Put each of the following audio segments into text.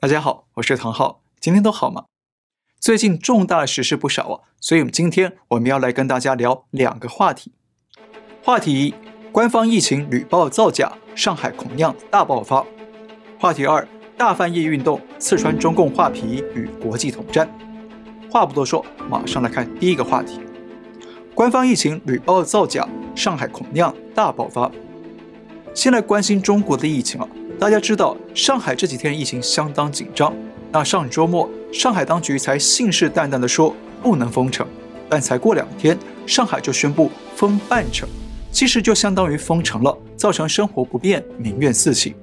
大家好，我是唐浩，今天都好吗？最近重大的时事不少啊，所以我们今天我们要来跟大家聊两个话题。话题一：官方疫情屡爆造假，上海恐酿大爆发。话题二：大饭业运动刺穿中共画皮与国际统战。话不多说，马上来看第一个话题：官方疫情屡爆造假，上海恐酿大爆发。先来关心中国的疫情啊。大家知道，上海这几天疫情相当紧张。那上周末，上海当局才信誓旦旦地说不能封城，但才过两天，上海就宣布封半城，其实就相当于封城了，造成生活不便，民怨四起。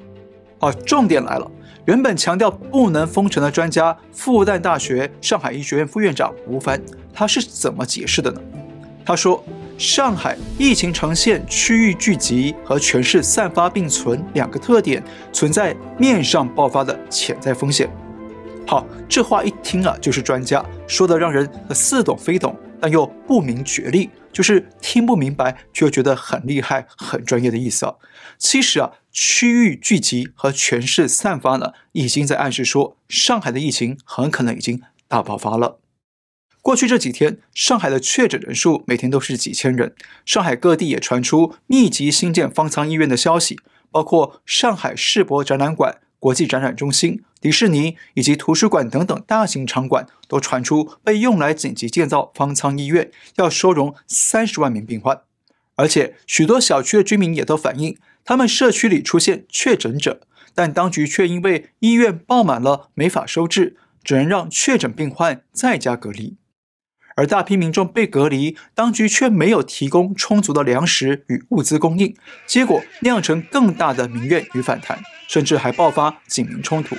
好，重点来了，原本强调不能封城的专家，复旦大学上海医学院副院长吴凡，他是怎么解释的呢？他说。上海疫情呈现区域聚集和全市散发并存两个特点，存在面上爆发的潜在风险。好，这话一听啊，就是专家说的，让人似懂非懂，但又不明觉厉，就是听不明白却又觉得很厉害、很专业的意思啊。其实啊，区域聚集和全市散发呢，已经在暗示说，上海的疫情很可能已经大爆发了。过去这几天，上海的确诊人数每天都是几千人。上海各地也传出密集新建方舱医院的消息，包括上海世博展览馆、国际展览中心、迪士尼以及图书馆等等大型场馆都传出被用来紧急建造方舱医院，要收容三十万名病患。而且许多小区的居民也都反映，他们社区里出现确诊者，但当局却因为医院爆满了，没法收治，只能让确诊病患在家隔离。而大批民众被隔离，当局却没有提供充足的粮食与物资供应，结果酿成更大的民怨与反弹，甚至还爆发警民冲突。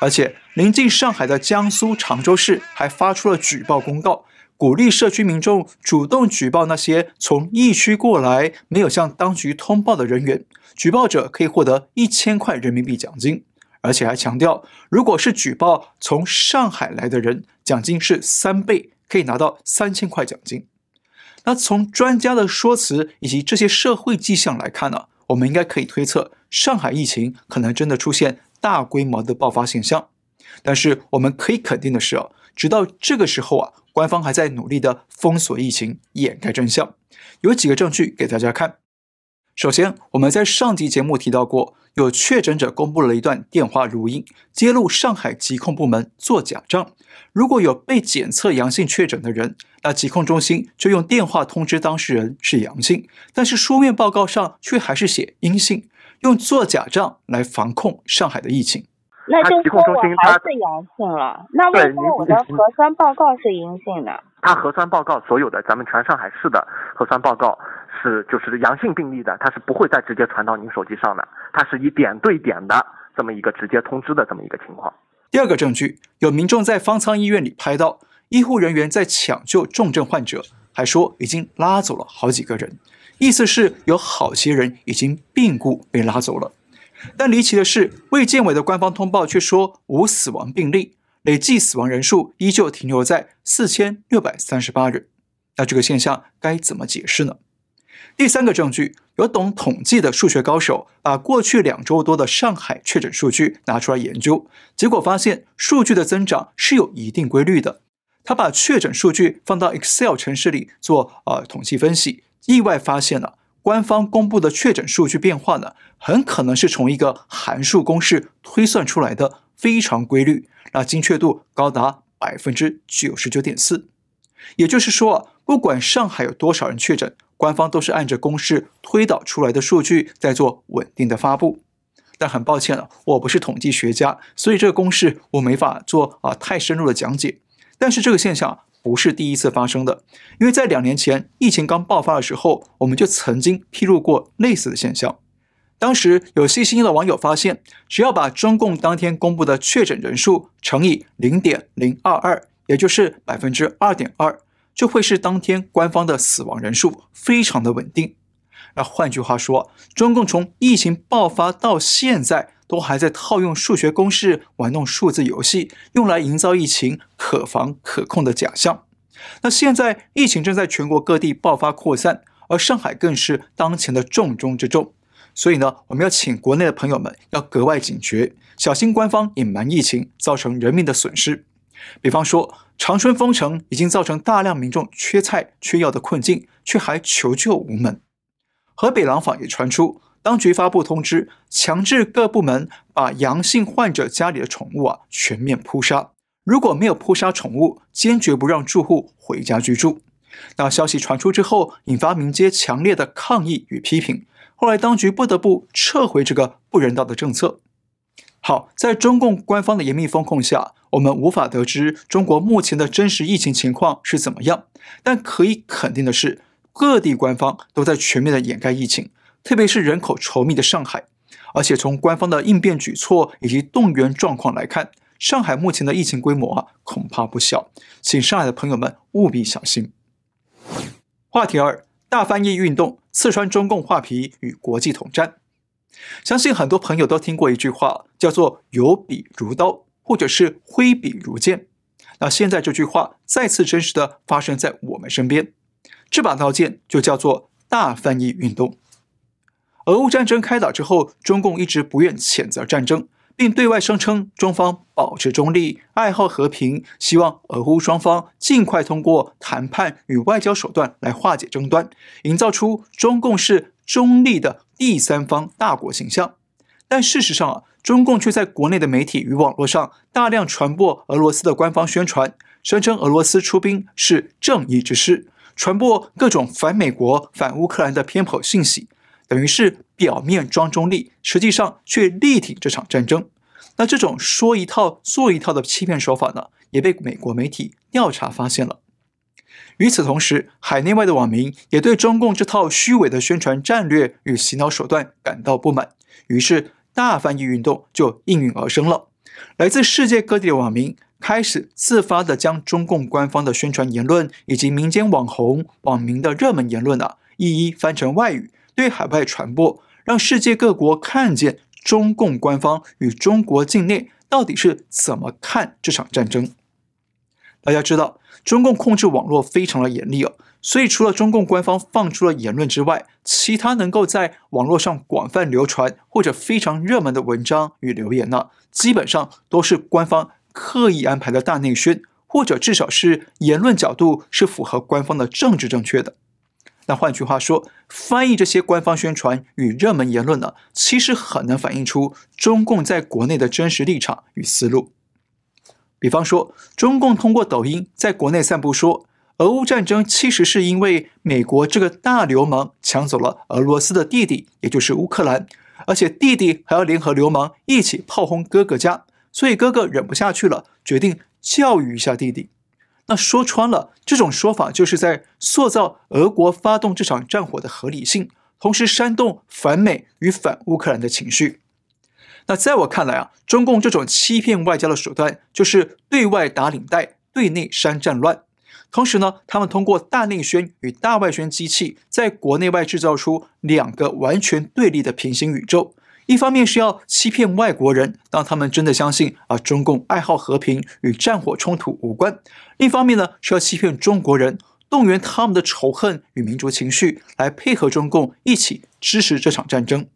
而且，临近上海的江苏常州市还发出了举报公告，鼓励社区民众主动举报那些从疫区过来没有向当局通报的人员，举报者可以获得一千块人民币奖金，而且还强调，如果是举报从上海来的人，奖金是三倍。可以拿到三千块奖金。那从专家的说辞以及这些社会迹象来看呢，我们应该可以推测，上海疫情可能真的出现大规模的爆发现象。但是我们可以肯定的是啊，直到这个时候啊，官方还在努力的封锁疫情，掩盖真相。有几个证据给大家看。首先，我们在上集节目提到过，有确诊者公布了一段电话录音，揭露上海疾控部门做假账。如果有被检测阳性确诊的人，那疾控中心就用电话通知当事人是阳性，但是书面报告上却还是写阴性，用做假账来防控上海的疫情。那就说我还是阳性了，那为什么我的核酸报告是阴性的？他核酸报告所有的咱们全上海市的核酸报告是就是阳性病例的，他是不会再直接传到您手机上的，它是以点对点的这么一个直接通知的这么一个情况。第二个证据，有民众在方舱医院里拍到医护人员在抢救重症患者，还说已经拉走了好几个人，意思是有好些人已经病故被拉走了。但离奇的是，卫健委的官方通报却说无死亡病例，累计死亡人数依旧停留在四千六百三十八人。那这个现象该怎么解释呢？第三个证据，有懂统计的数学高手把过去两周多的上海确诊数据拿出来研究，结果发现数据的增长是有一定规律的。他把确诊数据放到 Excel 程式里做呃统计分析，意外发现了官方公布的确诊数据变化呢，很可能是从一个函数公式推算出来的，非常规律，那精确度高达百分之九十九点四。也就是说啊，不管上海有多少人确诊，官方都是按着公式推导出来的数据在做稳定的发布。但很抱歉了，我不是统计学家，所以这个公式我没法做啊太深入的讲解。但是这个现象不是第一次发生的，因为在两年前疫情刚爆发的时候，我们就曾经披露过类似的现象。当时有细心的网友发现，只要把中共当天公布的确诊人数乘以零点零二二。也就是百分之二点二，就会是当天官方的死亡人数，非常的稳定。那换句话说，中共从疫情爆发到现在，都还在套用数学公式玩弄数字游戏，用来营造疫情可防可控的假象。那现在疫情正在全国各地爆发扩散，而上海更是当前的重中之重。所以呢，我们要请国内的朋友们要格外警觉，小心官方隐瞒疫情造成人民的损失。比方说，长春封城已经造成大量民众缺菜缺药的困境，却还求救无门。河北廊坊也传出，当局发布通知，强制各部门把阳性患者家里的宠物啊全面扑杀。如果没有扑杀宠物，坚决不让住户回家居住。那消息传出之后，引发民间强烈的抗议与批评。后来当局不得不撤回这个不人道的政策。好，在中共官方的严密封控下，我们无法得知中国目前的真实疫情情况是怎么样。但可以肯定的是，各地官方都在全面的掩盖疫情，特别是人口稠密的上海。而且从官方的应变举措以及动员状况来看，上海目前的疫情规模啊，恐怕不小，请上海的朋友们务必小心。话题二：大翻译运动刺穿中共画皮与国际统战。相信很多朋友都听过一句话，叫做“有笔如刀”或者是“挥笔如剑”。那现在这句话再次真实的发生在我们身边，这把刀剑就叫做大翻译运动。俄乌战争开打之后，中共一直不愿谴责战争。并对外声称中方保持中立，爱好和平，希望俄乌双方尽快通过谈判与外交手段来化解争端，营造出中共是中立的第三方大国形象。但事实上啊，中共却在国内的媒体与网络上大量传播俄罗斯的官方宣传，声称俄罗斯出兵是正义之师，传播各种反美国、反乌克兰的偏颇信息。等于是表面装中立，实际上却力挺这场战争。那这种说一套做一套的欺骗手法呢，也被美国媒体调查发现了。与此同时，海内外的网民也对中共这套虚伪的宣传战略与洗脑手段感到不满，于是大翻译运动就应运而生了。来自世界各地的网民开始自发地将中共官方的宣传言论以及民间网红网民的热门言论啊，一一翻成外语。对海外传播，让世界各国看见中共官方与中国境内到底是怎么看这场战争。大家知道，中共控制网络非常的严厉哦，所以除了中共官方放出了言论之外，其他能够在网络上广泛流传或者非常热门的文章与留言呢，基本上都是官方刻意安排的大内宣，或者至少是言论角度是符合官方的政治正确的。那换句话说，翻译这些官方宣传与热门言论呢，其实很能反映出中共在国内的真实立场与思路。比方说，中共通过抖音在国内散布说，俄乌战争其实是因为美国这个大流氓抢走了俄罗斯的弟弟，也就是乌克兰，而且弟弟还要联合流氓一起炮轰哥哥家，所以哥哥忍不下去了，决定教育一下弟弟。那说穿了，这种说法就是在塑造俄国发动这场战火的合理性，同时煽动反美与反乌克兰的情绪。那在我看来啊，中共这种欺骗外交的手段，就是对外打领带，对内煽战乱。同时呢，他们通过大内宣与大外宣机器，在国内外制造出两个完全对立的平行宇宙。一方面是要欺骗外国人，让他们真的相信啊，中共爱好和平，与战火冲突无关；另一方面呢，是要欺骗中国人，动员他们的仇恨与民族情绪，来配合中共一起支持这场战争。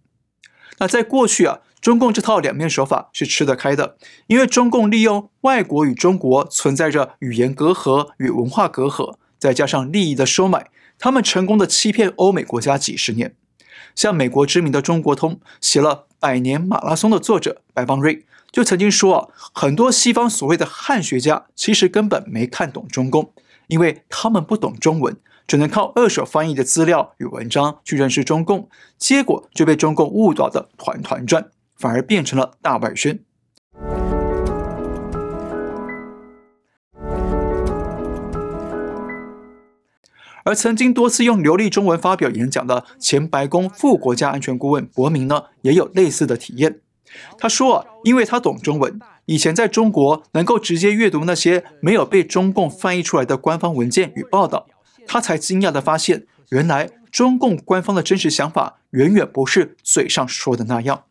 那在过去啊，中共这套两面手法是吃得开的，因为中共利用外国与中国存在着语言隔阂与文化隔阂，再加上利益的收买，他们成功的欺骗欧美国家几十年。像美国知名的中国通写了《百年马拉松》的作者白邦瑞就曾经说啊，很多西方所谓的汉学家其实根本没看懂中共，因为他们不懂中文，只能靠二手翻译的资料与文章去认识中共，结果就被中共误导得团团转，反而变成了大外宣。而曾经多次用流利中文发表演讲的前白宫副国家安全顾问伯明呢，也有类似的体验。他说啊，因为他懂中文，以前在中国能够直接阅读那些没有被中共翻译出来的官方文件与报道，他才惊讶地发现，原来中共官方的真实想法远远不是嘴上说的那样。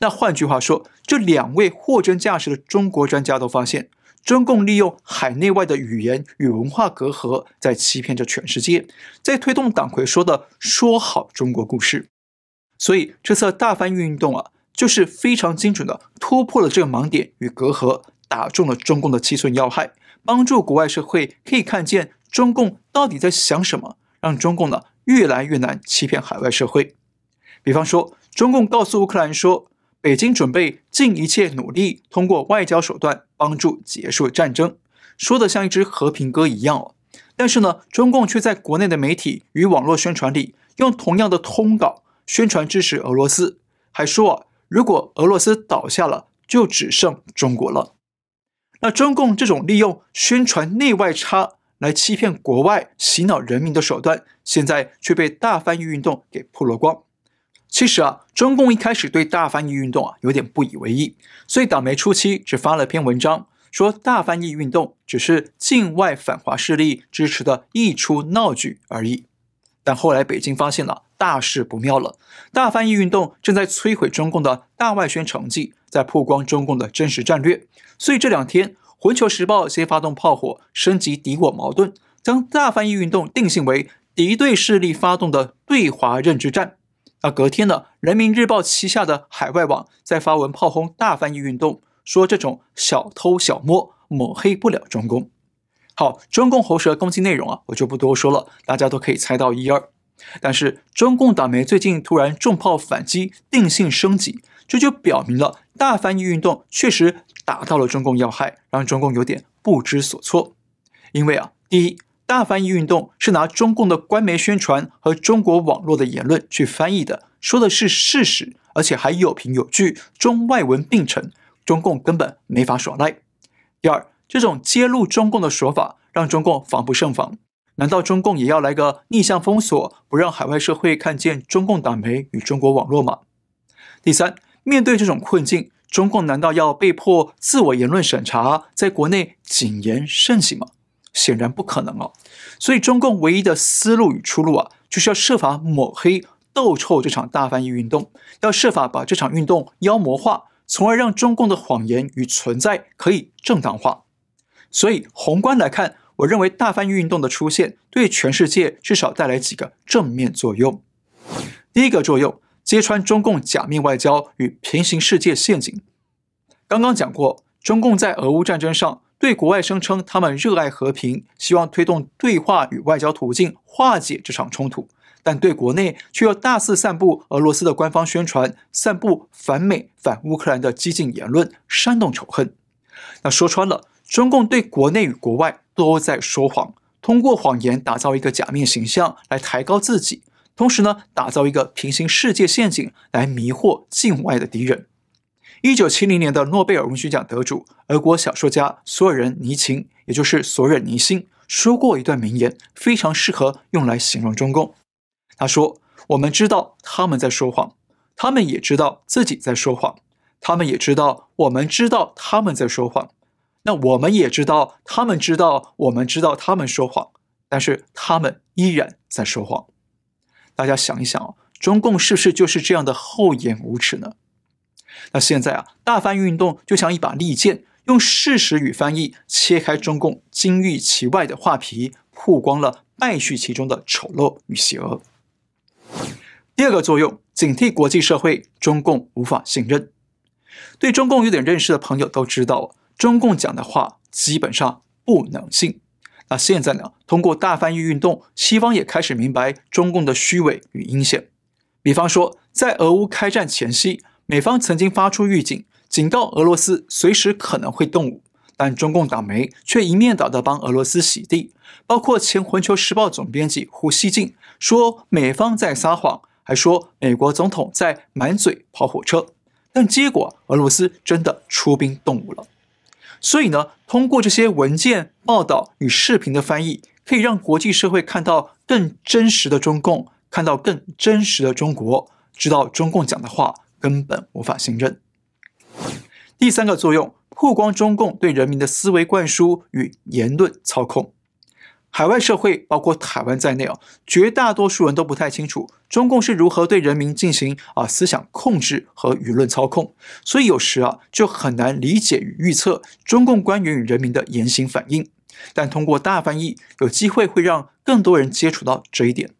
那换句话说，这两位货真价实的中国专家都发现。中共利用海内外的语言与文化隔阂，在欺骗着全世界，在推动党魁说的“说好中国故事”。所以这次大翻译运动啊，就是非常精准的突破了这个盲点与隔阂，打中了中共的七寸要害，帮助国外社会可以看见中共到底在想什么，让中共呢越来越难欺骗海外社会。比方说，中共告诉乌克兰说，北京准备尽一切努力，通过外交手段帮助结束战争，说的像一支和平歌一样哦。但是呢，中共却在国内的媒体与网络宣传里，用同样的通稿宣传支持俄罗斯，还说啊，如果俄罗斯倒下了，就只剩中国了。那中共这种利用宣传内外差来欺骗国外、洗脑人民的手段，现在却被大翻译运动给曝了光。其实啊，中共一开始对大翻译运动啊有点不以为意，所以党媒初期只发了篇文章，说大翻译运动只是境外反华势力支持的一出闹剧而已。但后来北京发现了大事不妙了，大翻译运动正在摧毁中共的大外宣成绩，在曝光中共的真实战略。所以这两天，《环球时报》先发动炮火，升级敌我矛盾，将大翻译运动定性为敌对势力发动的对华认知战。那隔天呢，《人民日报》旗下的海外网在发文炮轰大翻译运动，说这种小偷小摸抹黑不了中共。好，中共喉舌攻击内容啊，我就不多说了，大家都可以猜到一二。但是中共党媒最近突然重炮反击，定性升级，这就表明了大翻译运动确实打到了中共要害，让中共有点不知所措。因为啊，第一。大翻译运动是拿中共的官媒宣传和中国网络的言论去翻译的，说的是事实，而且还有凭有据，中外文并陈，中共根本没法耍赖。第二，这种揭露中共的说法让中共防不胜防，难道中共也要来个逆向封锁，不让海外社会看见中共党媒与中国网络吗？第三，面对这种困境，中共难道要被迫自我言论审查，在国内谨言慎行吗？显然不可能哦，所以中共唯一的思路与出路啊，就是要设法抹黑、斗臭这场大翻译运动，要设法把这场运动妖魔化，从而让中共的谎言与存在可以正当化。所以宏观来看，我认为大翻译运动的出现，对全世界至少带来几个正面作用。第一个作用，揭穿中共假面外交与平行世界陷阱。刚刚讲过，中共在俄乌战争上。对国外声称他们热爱和平，希望推动对话与外交途径化解这场冲突，但对国内却又大肆散布俄罗斯的官方宣传，散布反美、反乌克兰的激进言论，煽动仇恨。那说穿了，中共对国内与国外都在说谎，通过谎言打造一个假面形象来抬高自己，同时呢，打造一个平行世界陷阱来迷惑境外的敌人。一九七零年的诺贝尔文学奖得主、俄国小说家索尔仁尼琴，也就是索尔尼辛，说过一段名言，非常适合用来形容中共。他说：“我们知道他们在说谎，他们也知道自己在说谎，他们也知道我们知道他们在说谎。那我们也知道他们知道我们知道他们说谎，但是他们依然在说谎。大家想一想哦，中共是不是就是这样的厚颜无耻呢？”那现在啊，大翻译运动就像一把利剑，用事实与翻译切开中共金玉其外的画皮，曝光了败絮其中的丑陋与邪恶。第二个作用，警惕国际社会，中共无法信任。对中共有点认识的朋友都知道，中共讲的话基本上不能信。那现在呢，通过大翻译运动，西方也开始明白中共的虚伪与阴险。比方说，在俄乌开战前夕。美方曾经发出预警，警告俄罗斯随时可能会动武，但中共党媒却一面倒的帮俄罗斯洗地。包括前《环球时报》总编辑胡锡进说美方在撒谎，还说美国总统在满嘴跑火车。但结果俄罗斯真的出兵动武了。所以呢，通过这些文件、报道与视频的翻译，可以让国际社会看到更真实的中共，看到更真实的中国，知道中共讲的话。根本无法信任。第三个作用，曝光中共对人民的思维灌输与言论操控。海外社会，包括台湾在内啊，绝大多数人都不太清楚中共是如何对人民进行啊思想控制和舆论操控，所以有时啊就很难理解与预测中共官员与人民的言行反应。但通过大翻译，有机会会让更多人接触到这一点。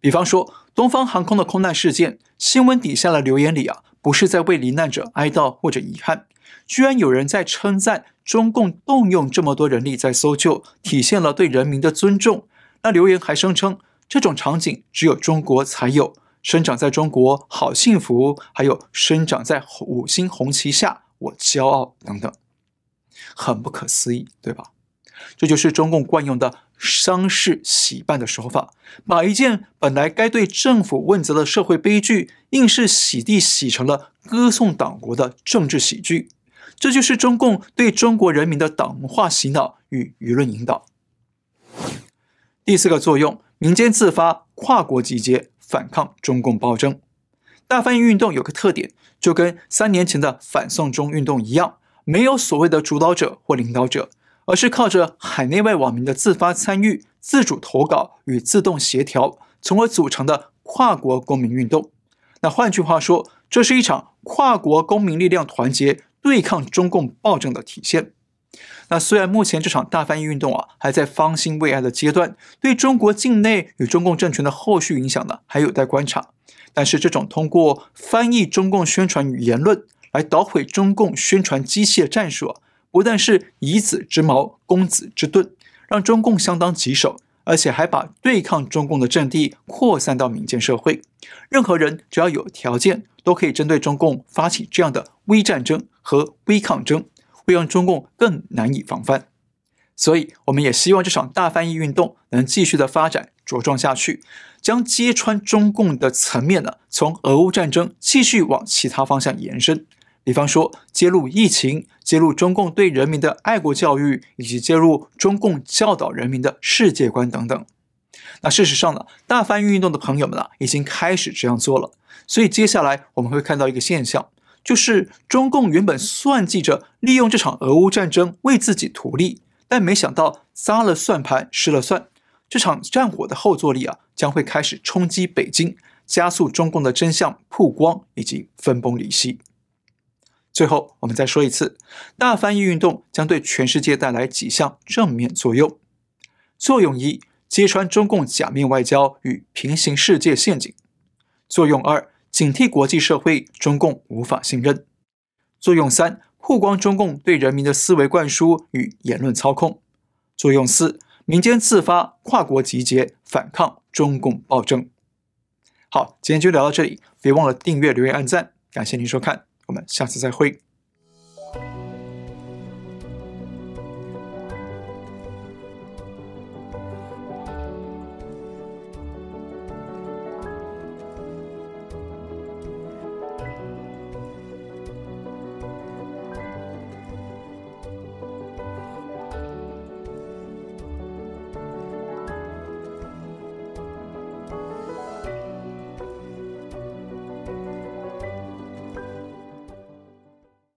比方说，东方航空的空难事件，新闻底下的留言里啊，不是在为罹难者哀悼或者遗憾，居然有人在称赞中共动用这么多人力在搜救，体现了对人民的尊重。那留言还声称，这种场景只有中国才有，生长在中国好幸福，还有生长在五星红旗下，我骄傲等等，很不可思议，对吧？这就是中共惯用的丧事喜办的手法，把一件本来该对政府问责的社会悲剧，硬是洗地洗成了歌颂党国的政治喜剧。这就是中共对中国人民的党化洗脑与舆论引导。第四个作用，民间自发跨国集结反抗中共暴政。大翻译运动有个特点，就跟三年前的反送中运动一样，没有所谓的主导者或领导者。而是靠着海内外网民的自发参与、自主投稿与自动协调，从而组成的跨国公民运动。那换句话说，这是一场跨国公民力量团结对抗中共暴政的体现。那虽然目前这场大翻译运动啊还在方兴未艾的阶段，对中国境内与中共政权的后续影响呢还有待观察。但是这种通过翻译中共宣传与言论来捣毁中共宣传机器的战术啊。不但是以子之矛攻子之盾，让中共相当棘手，而且还把对抗中共的阵地扩散到民间社会。任何人只要有条件，都可以针对中共发起这样的微战争和微抗争，会让中共更难以防范。所以，我们也希望这场大翻译运动能继续的发展茁壮下去，将揭穿中共的层面呢，从俄乌战争继续往其他方向延伸。比方说，揭露疫情，揭露中共对人民的爱国教育，以及揭露中共教导人民的世界观等等。那事实上呢，大翻译运动的朋友们啊，已经开始这样做了。所以接下来我们会看到一个现象，就是中共原本算计着利用这场俄乌战争为自己图利，但没想到撒了算盘失了算，这场战火的后坐力啊，将会开始冲击北京，加速中共的真相曝光以及分崩离析。最后，我们再说一次，大翻译运动将对全世界带来几项正面作用。作用一：揭穿中共假面外交与平行世界陷阱；作用二：警惕国际社会中共无法信任；作用三：曝光中共对人民的思维灌输与言论操控；作用四：民间自发跨国集结反抗中共暴政。好，今天就聊到这里，别忘了订阅、留言、按赞，感谢您收看。我们下次再会。